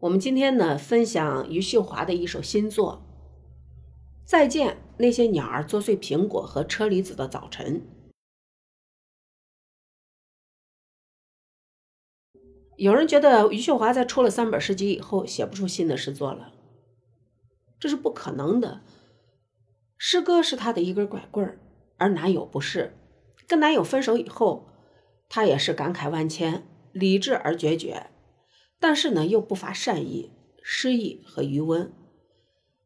我们今天呢，分享余秀华的一首新作《再见那些鸟儿啄碎苹果和车厘子的早晨》。有人觉得余秀华在出了三本诗集以后，写不出新的诗作了，这是不可能的。诗歌是她的一根拐棍儿，而男友不是。跟男友分手以后，她也是感慨万千，理智而决绝。但是呢，又不乏善意、诗意和余温，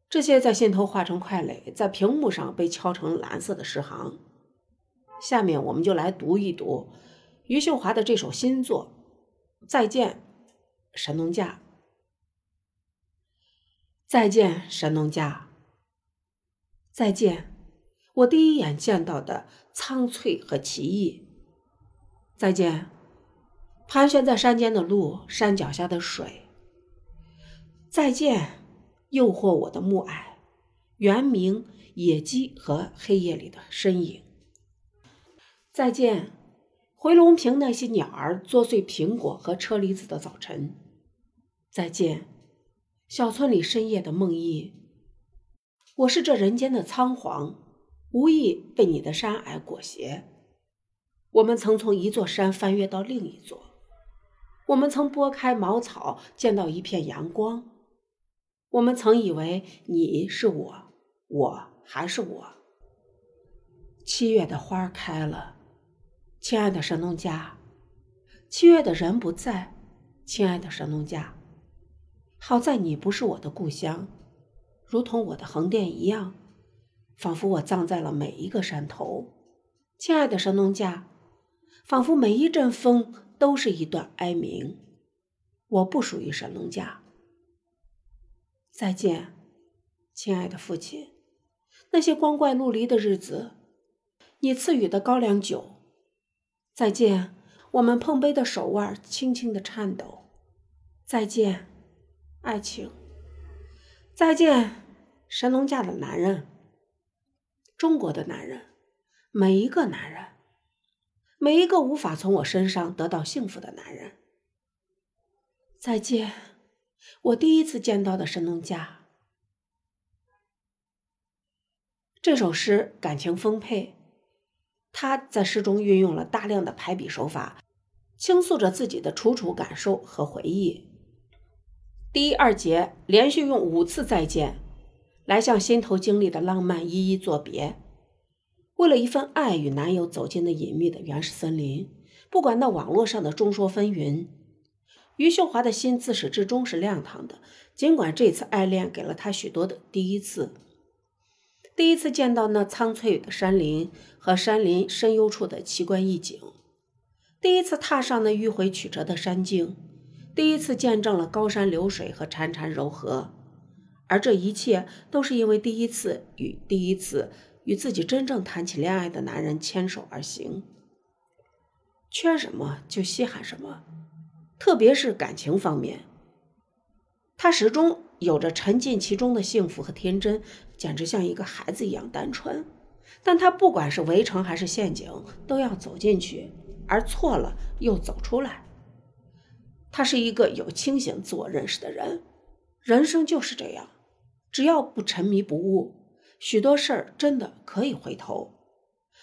这些在心头化成块垒，在屏幕上被敲成蓝色的诗行。下面我们就来读一读余秀华的这首新作《再见，神农架》。再见，神农架。再见，我第一眼见到的苍翠和奇异。再见。盘旋在山间的路，山脚下的水。再见，诱惑我的暮霭，原名野鸡和黑夜里的身影。再见，回龙坪那些鸟儿作碎苹果和车厘子的早晨。再见，小村里深夜的梦呓。我是这人间的仓皇，无意被你的山崖裹挟。我们曾从一座山翻越到另一座。我们曾拨开茅草，见到一片阳光。我们曾以为你是我，我还是我。七月的花开了，亲爱的神农架。七月的人不在，亲爱的神农架。好在你不是我的故乡，如同我的横店一样，仿佛我葬在了每一个山头。亲爱的神农架，仿佛每一阵风。都是一段哀鸣。我不属于神农架。再见，亲爱的父亲。那些光怪陆离的日子，你赐予的高粱酒。再见，我们碰杯的手腕轻轻的颤抖。再见，爱情。再见，神农架的男人。中国的男人，每一个男人。每一个无法从我身上得到幸福的男人。再见，我第一次见到的神农架。这首诗感情丰沛，他在诗中运用了大量的排比手法，倾诉着自己的楚楚感受和回忆。第一、二节连续用五次再见，来向心头经历的浪漫一一作别。为了一份爱与男友走进那隐秘的原始森林，不管那网络上的众说纷纭，余秀华的心自始至终是亮堂的。尽管这次爱恋给了他许多的第一次：第一次见到那苍翠的山林和山林深幽处的奇观异景；第一次踏上那迂回曲折的山径；第一次见证了高山流水和潺潺柔河。而这一切都是因为第一次与第一次。与自己真正谈起恋爱的男人牵手而行，缺什么就稀罕什么，特别是感情方面，他始终有着沉浸其中的幸福和天真，简直像一个孩子一样单纯。但他不管是围城还是陷阱，都要走进去，而错了又走出来。他是一个有清醒自我认识的人，人生就是这样，只要不沉迷不悟。许多事儿真的可以回头，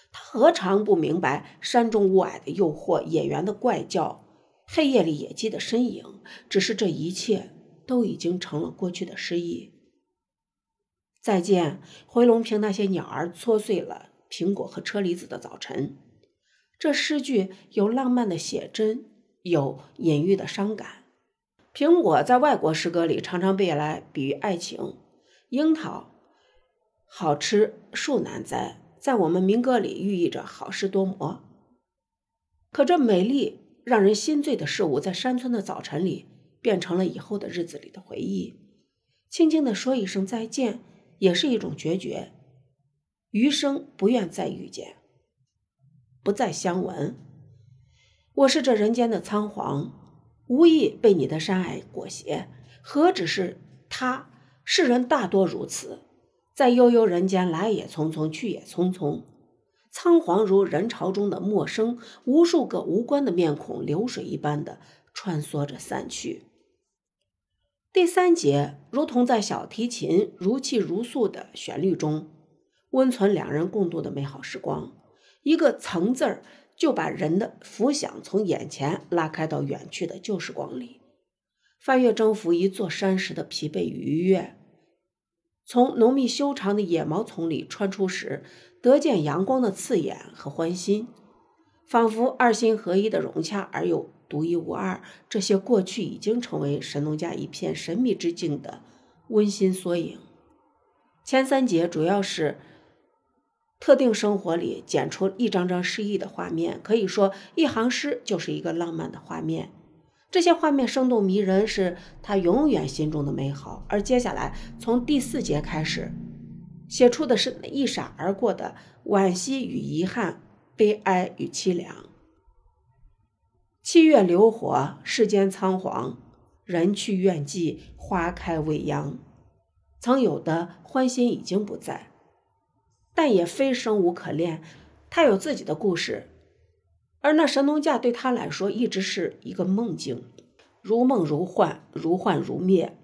他何尝不明白山中雾霭的诱惑、野猿的怪叫、黑夜里野鸡的身影？只是这一切都已经成了过去的失忆。再见，回龙坪那些鸟儿搓碎了苹果和车厘子的早晨。这诗句有浪漫的写真，有隐喻的伤感。苹果在外国诗歌里常常被来比喻爱情，樱桃。好吃树难栽，在我们民歌里寓意着好事多磨。可这美丽让人心醉的事物，在山村的早晨里，变成了以后的日子里的回忆。轻轻地说一声再见，也是一种决绝。余生不愿再遇见，不再相闻。我是这人间的仓皇，无意被你的山隘裹挟。何止是他，世人大多如此。在悠悠人间，来也匆匆，去也匆匆，仓皇如人潮中的陌生，无数个无关的面孔，流水一般的穿梭着散去。第三节如同在小提琴如泣如诉的旋律中，温存两人共度的美好时光。一个“曾”字儿就把人的浮想从眼前拉开到远去的旧时光里，翻越征服一座山时的疲惫与愉悦，从浓密修长的野毛丛里穿出时得见阳光的刺眼和欢欣，仿佛二心合一的融洽而又。独一无二，这些过去已经成为神农架一片神秘之境的温馨缩影。前三节主要是特定生活里剪出一张张诗意的画面，可以说一行诗就是一个浪漫的画面。这些画面生动迷人，是他永远心中的美好。而接下来从第四节开始，写出的是一闪而过的惋惜与遗憾、悲哀与凄凉。七月流火，世间仓皇，人去愿寂，花开未央。曾有的欢欣已经不在，但也非生无可恋。他有自己的故事，而那神农架对他来说一直是一个梦境，如梦如幻，如幻如灭，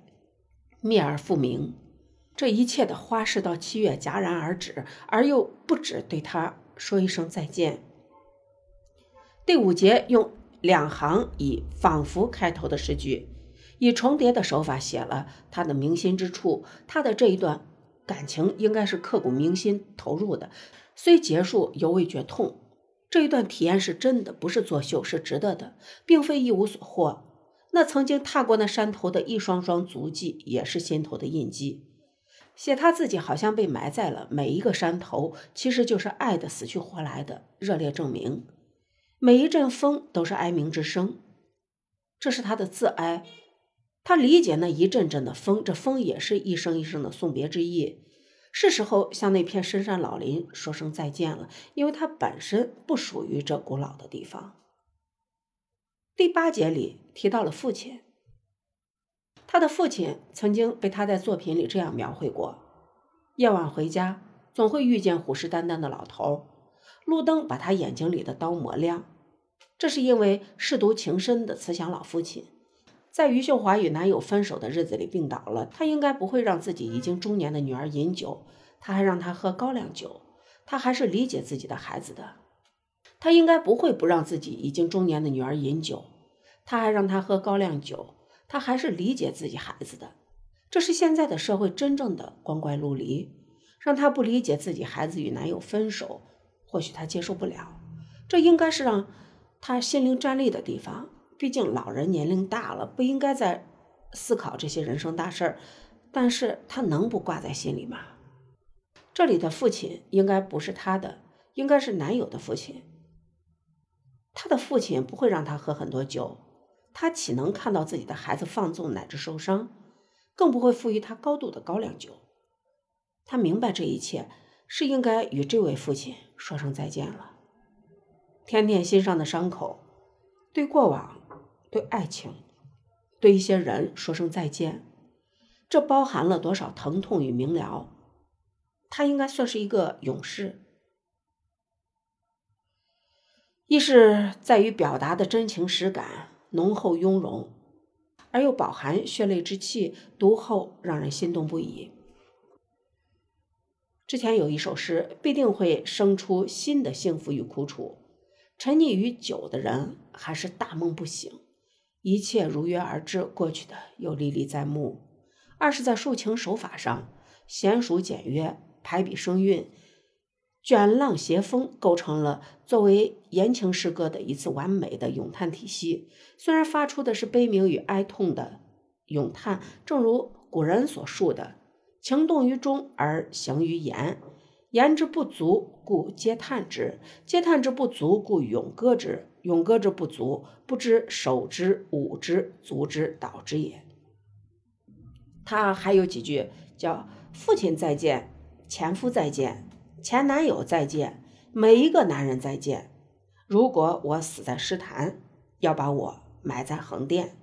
灭而复明。这一切的花事到七月戛然而止，而又不止对他说一声再见。第五节用。两行以仿佛开头的诗句，以重叠的手法写了他的铭心之处。他的这一段感情应该是刻骨铭心投入的，虽结束犹未觉痛。这一段体验是真的，不是作秀，是值得的，并非一无所获。那曾经踏过那山头的一双双足迹，也是心头的印记。写他自己好像被埋在了每一个山头，其实就是爱的死去活来的热烈证明。每一阵风都是哀鸣之声，这是他的自哀。他理解那一阵阵的风，这风也是一声一声的送别之意。是时候向那片深山老林说声再见了，因为他本身不属于这古老的地方。第八节里提到了父亲，他的父亲曾经被他在作品里这样描绘过：夜晚回家，总会遇见虎视眈眈的老头。路灯把他眼睛里的刀磨亮，这是因为舐犊情深的慈祥老父亲，在余秀华与男友分手的日子里病倒了。她应该不会让自己已经中年的女儿饮酒，她还让她喝高粱酒。她还是理解自己的孩子的，他应该不会不让自己已经中年的女儿饮酒，他还让她喝高粱酒。他还是理解自己孩子的，这是现在的社会真正的光怪陆离，让他不理解自己孩子与男友分手。或许他接受不了，这应该是让他心灵站立的地方。毕竟老人年龄大了，不应该再思考这些人生大事儿。但是他能不挂在心里吗？这里的父亲应该不是他的，应该是男友的父亲。他的父亲不会让他喝很多酒，他岂能看到自己的孩子放纵乃至受伤？更不会赋予他高度的高粱酒。他明白这一切。是应该与这位父亲说声再见了。甜甜心上的伤口，对过往，对爱情，对一些人说声再见，这包含了多少疼痛与明了？他应该算是一个勇士。一是在于表达的真情实感，浓厚雍容，而又饱含血泪之气，读后让人心动不已。之前有一首诗，必定会生出新的幸福与苦楚。沉溺于酒的人，还是大梦不醒，一切如约而至，过去的又历历在目。二是，在抒情手法上，娴熟简约，排比声韵，卷浪斜风，构成了作为言情诗歌的一次完美的咏叹体系。虽然发出的是悲鸣与哀痛的咏叹，正如古人所述的。情动于中而行于言，言之不足，故嗟叹之；嗟叹之不足，故咏歌之；咏歌之不足，不知手之、舞之、足之蹈之也。他还有几句叫“父亲再见，前夫再见，前男友再见，每一个男人再见。如果我死在诗坛，要把我埋在横店。”